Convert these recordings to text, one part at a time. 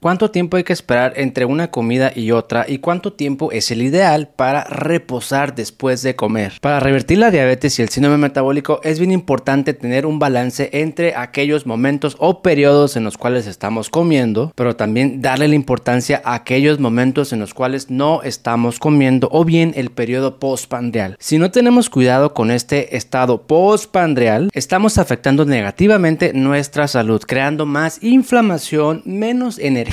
¿Cuánto tiempo hay que esperar entre una comida y otra y cuánto tiempo es el ideal para reposar después de comer? Para revertir la diabetes y el síndrome metabólico es bien importante tener un balance entre aquellos momentos o periodos en los cuales estamos comiendo, pero también darle la importancia a aquellos momentos en los cuales no estamos comiendo o bien el periodo postpandreal. Si no tenemos cuidado con este estado postpandreal, estamos afectando negativamente nuestra salud, creando más inflamación, menos energía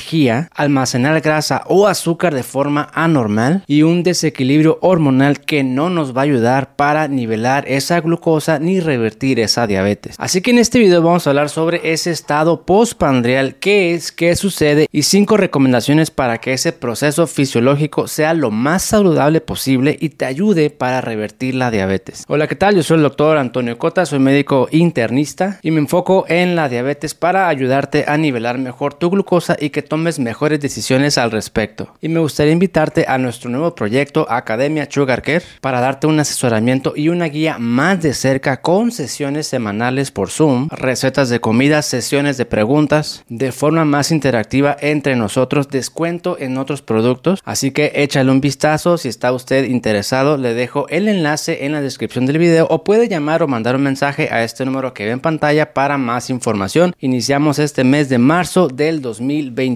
almacenar grasa o azúcar de forma anormal y un desequilibrio hormonal que no nos va a ayudar para nivelar esa glucosa ni revertir esa diabetes. Así que en este video vamos a hablar sobre ese estado postpandreal, qué es, qué sucede y cinco recomendaciones para que ese proceso fisiológico sea lo más saludable posible y te ayude para revertir la diabetes. Hola, ¿qué tal? Yo soy el doctor Antonio Cota, soy médico internista y me enfoco en la diabetes para ayudarte a nivelar mejor tu glucosa y que tomes mejores decisiones al respecto. Y me gustaría invitarte a nuestro nuevo proyecto Academia Sugar Care para darte un asesoramiento y una guía más de cerca con sesiones semanales por Zoom, recetas de comida, sesiones de preguntas, de forma más interactiva entre nosotros, descuento en otros productos. Así que échale un vistazo si está usted interesado. Le dejo el enlace en la descripción del video o puede llamar o mandar un mensaje a este número que ve en pantalla para más información. Iniciamos este mes de marzo del 2020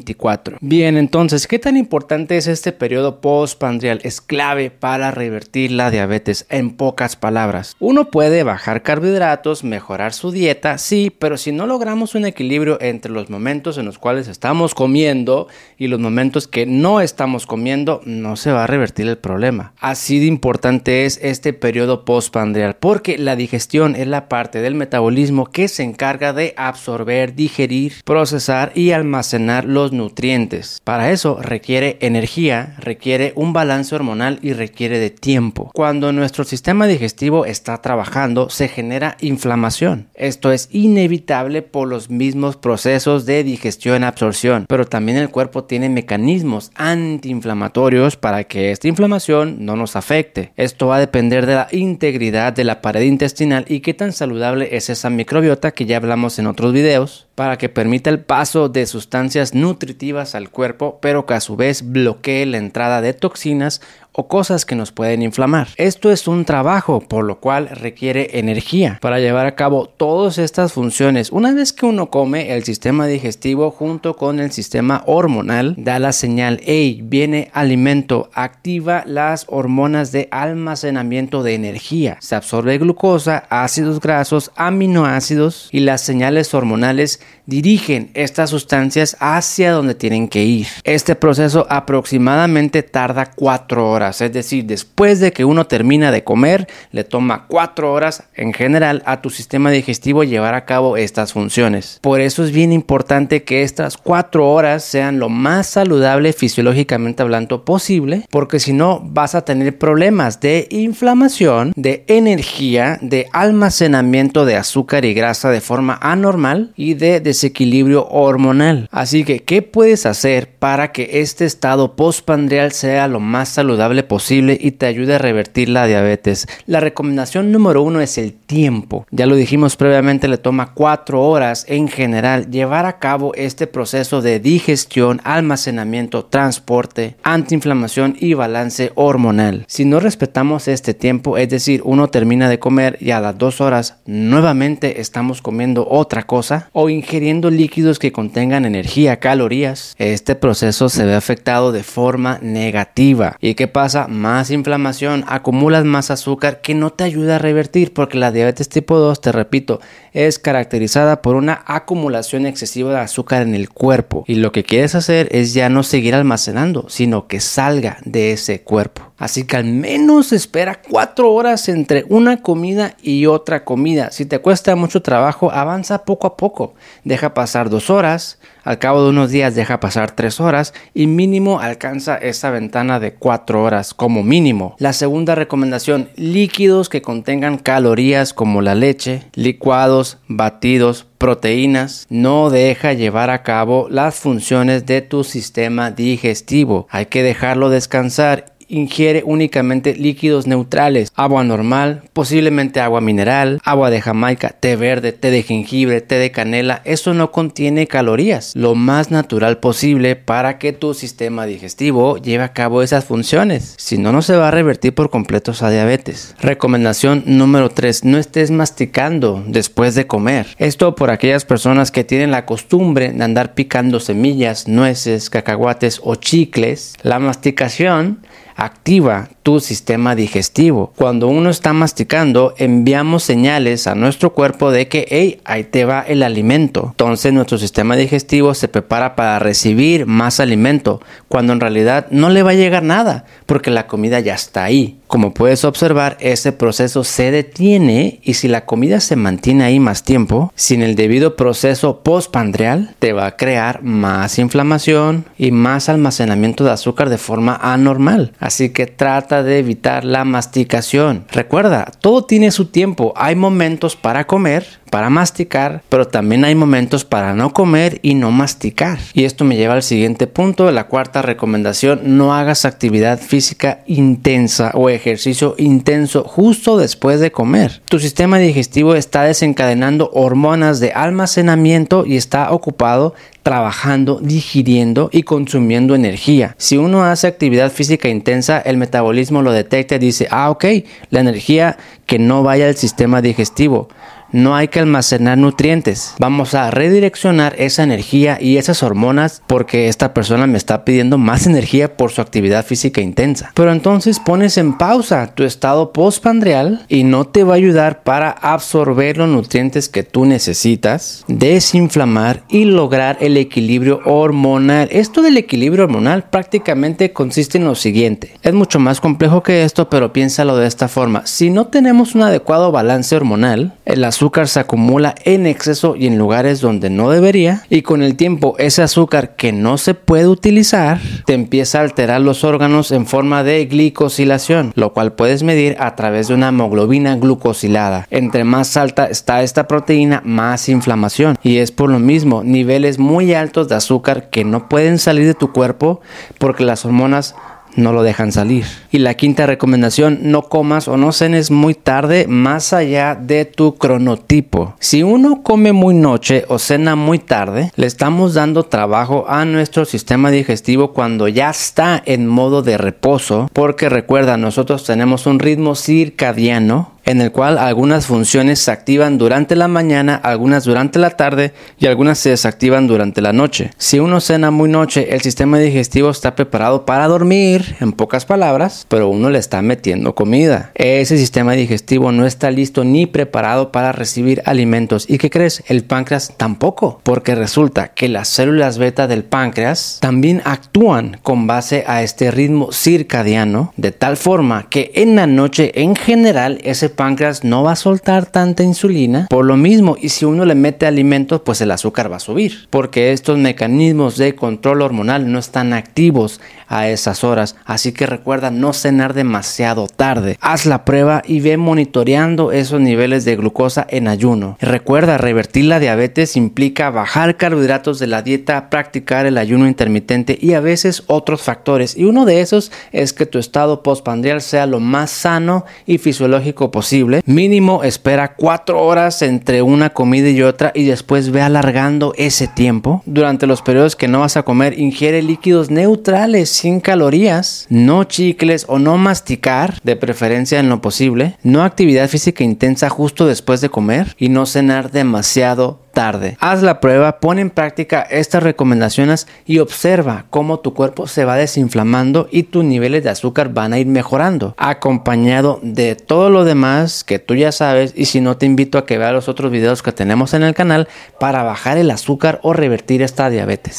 Bien, entonces, ¿qué tan importante es este periodo postpandrial? Es clave para revertir la diabetes, en pocas palabras. Uno puede bajar carbohidratos, mejorar su dieta, sí, pero si no logramos un equilibrio entre los momentos en los cuales estamos comiendo y los momentos que no estamos comiendo, no se va a revertir el problema. Así de importante es este periodo postpandrial, porque la digestión es la parte del metabolismo que se encarga de absorber, digerir, procesar y almacenar los nutrientes. Para eso requiere energía, requiere un balance hormonal y requiere de tiempo. Cuando nuestro sistema digestivo está trabajando, se genera inflamación. Esto es inevitable por los mismos procesos de digestión-absorción, pero también el cuerpo tiene mecanismos antiinflamatorios para que esta inflamación no nos afecte. Esto va a depender de la integridad de la pared intestinal y qué tan saludable es esa microbiota que ya hablamos en otros videos para que permita el paso de sustancias nutritivas al cuerpo, pero que a su vez bloquee la entrada de toxinas o cosas que nos pueden inflamar. Esto es un trabajo, por lo cual requiere energía para llevar a cabo todas estas funciones. Una vez que uno come, el sistema digestivo junto con el sistema hormonal da la señal, hey, viene alimento, activa las hormonas de almacenamiento de energía. Se absorbe glucosa, ácidos grasos, aminoácidos y las señales hormonales dirigen estas sustancias hacia donde tienen que ir. Este proceso aproximadamente tarda 4 horas es decir, después de que uno termina de comer, le toma cuatro horas en general a tu sistema digestivo llevar a cabo estas funciones. Por eso es bien importante que estas cuatro horas sean lo más saludable fisiológicamente hablando posible, porque si no vas a tener problemas de inflamación, de energía, de almacenamiento de azúcar y grasa de forma anormal y de desequilibrio hormonal. Así que, ¿qué puedes hacer para que este estado postpandreal sea lo más saludable? Posible y te ayude a revertir la diabetes. La recomendación número uno es el tiempo. Ya lo dijimos previamente, le toma cuatro horas en general llevar a cabo este proceso de digestión, almacenamiento, transporte, antiinflamación y balance hormonal. Si no respetamos este tiempo, es decir, uno termina de comer y a las dos horas nuevamente estamos comiendo otra cosa o ingiriendo líquidos que contengan energía, calorías, este proceso se ve afectado de forma negativa. ¿Y qué pasa? Pasa? Más inflamación, acumulas más azúcar que no te ayuda a revertir porque la diabetes tipo 2, te repito, es caracterizada por una acumulación excesiva de azúcar en el cuerpo y lo que quieres hacer es ya no seguir almacenando, sino que salga de ese cuerpo. Así que al menos espera cuatro horas entre una comida y otra comida. Si te cuesta mucho trabajo, avanza poco a poco. Deja pasar dos horas, al cabo de unos días deja pasar tres horas y mínimo alcanza esa ventana de cuatro horas como mínimo. La segunda recomendación, líquidos que contengan calorías como la leche, licuados, batidos, proteínas, no deja llevar a cabo las funciones de tu sistema digestivo. Hay que dejarlo descansar ingiere únicamente líquidos neutrales, agua normal, posiblemente agua mineral, agua de Jamaica, té verde, té de jengibre, té de canela. Esto no contiene calorías, lo más natural posible para que tu sistema digestivo lleve a cabo esas funciones. Si no, no se va a revertir por completo a diabetes. Recomendación número 3. No estés masticando después de comer. Esto por aquellas personas que tienen la costumbre de andar picando semillas, nueces, cacahuates o chicles. La masticación activa tu sistema digestivo. Cuando uno está masticando, enviamos señales a nuestro cuerpo de que, hey, ahí te va el alimento. Entonces nuestro sistema digestivo se prepara para recibir más alimento, cuando en realidad no le va a llegar nada, porque la comida ya está ahí. Como puedes observar, ese proceso se detiene y si la comida se mantiene ahí más tiempo, sin el debido proceso postpandreal, te va a crear más inflamación y más almacenamiento de azúcar de forma anormal. Así que trata de evitar la masticación. Recuerda, todo tiene su tiempo. Hay momentos para comer, para masticar, pero también hay momentos para no comer y no masticar. Y esto me lleva al siguiente punto, la cuarta recomendación, no hagas actividad física intensa o ejercicio intenso justo después de comer. Tu sistema digestivo está desencadenando hormonas de almacenamiento y está ocupado trabajando, digiriendo y consumiendo energía. Si uno hace actividad física intensa, el metabolismo lo detecta y dice, ah, ok, la energía que no vaya al sistema digestivo no hay que almacenar nutrientes. Vamos a redireccionar esa energía y esas hormonas porque esta persona me está pidiendo más energía por su actividad física intensa. Pero entonces pones en pausa tu estado postpandreal y no te va a ayudar para absorber los nutrientes que tú necesitas, desinflamar y lograr el equilibrio hormonal. Esto del equilibrio hormonal prácticamente consiste en lo siguiente. Es mucho más complejo que esto, pero piénsalo de esta forma. Si no tenemos un adecuado balance hormonal, el azúcar se acumula en exceso y en lugares donde no debería y con el tiempo ese azúcar que no se puede utilizar te empieza a alterar los órganos en forma de glicosilación, lo cual puedes medir a través de una hemoglobina glucosilada. Entre más alta está esta proteína, más inflamación y es por lo mismo niveles muy altos de azúcar que no pueden salir de tu cuerpo porque las hormonas no lo dejan salir. Y la quinta recomendación, no comas o no cenes muy tarde más allá de tu cronotipo. Si uno come muy noche o cena muy tarde, le estamos dando trabajo a nuestro sistema digestivo cuando ya está en modo de reposo, porque recuerda, nosotros tenemos un ritmo circadiano en el cual algunas funciones se activan durante la mañana, algunas durante la tarde y algunas se desactivan durante la noche. Si uno cena muy noche, el sistema digestivo está preparado para dormir, en pocas palabras, pero uno le está metiendo comida. Ese sistema digestivo no está listo ni preparado para recibir alimentos. ¿Y qué crees? El páncreas tampoco, porque resulta que las células beta del páncreas también actúan con base a este ritmo circadiano, de tal forma que en la noche en general ese páncreas no va a soltar tanta insulina por lo mismo y si uno le mete alimentos pues el azúcar va a subir porque estos mecanismos de control hormonal no están activos a esas horas. Así que recuerda no cenar demasiado tarde. Haz la prueba y ve monitoreando esos niveles de glucosa en ayuno. Recuerda revertir la diabetes implica bajar carbohidratos de la dieta practicar el ayuno intermitente y a veces otros factores. Y uno de esos es que tu estado postpandrial sea lo más sano y fisiológico posible Mínimo espera cuatro horas entre una comida y otra y después ve alargando ese tiempo. Durante los periodos que no vas a comer, ingiere líquidos neutrales sin calorías, no chicles o no masticar, de preferencia en lo posible, no actividad física intensa justo después de comer y no cenar demasiado tarde. Haz la prueba, pon en práctica estas recomendaciones y observa cómo tu cuerpo se va desinflamando y tus niveles de azúcar van a ir mejorando, acompañado de todo lo demás que tú ya sabes y si no te invito a que veas los otros videos que tenemos en el canal para bajar el azúcar o revertir esta diabetes.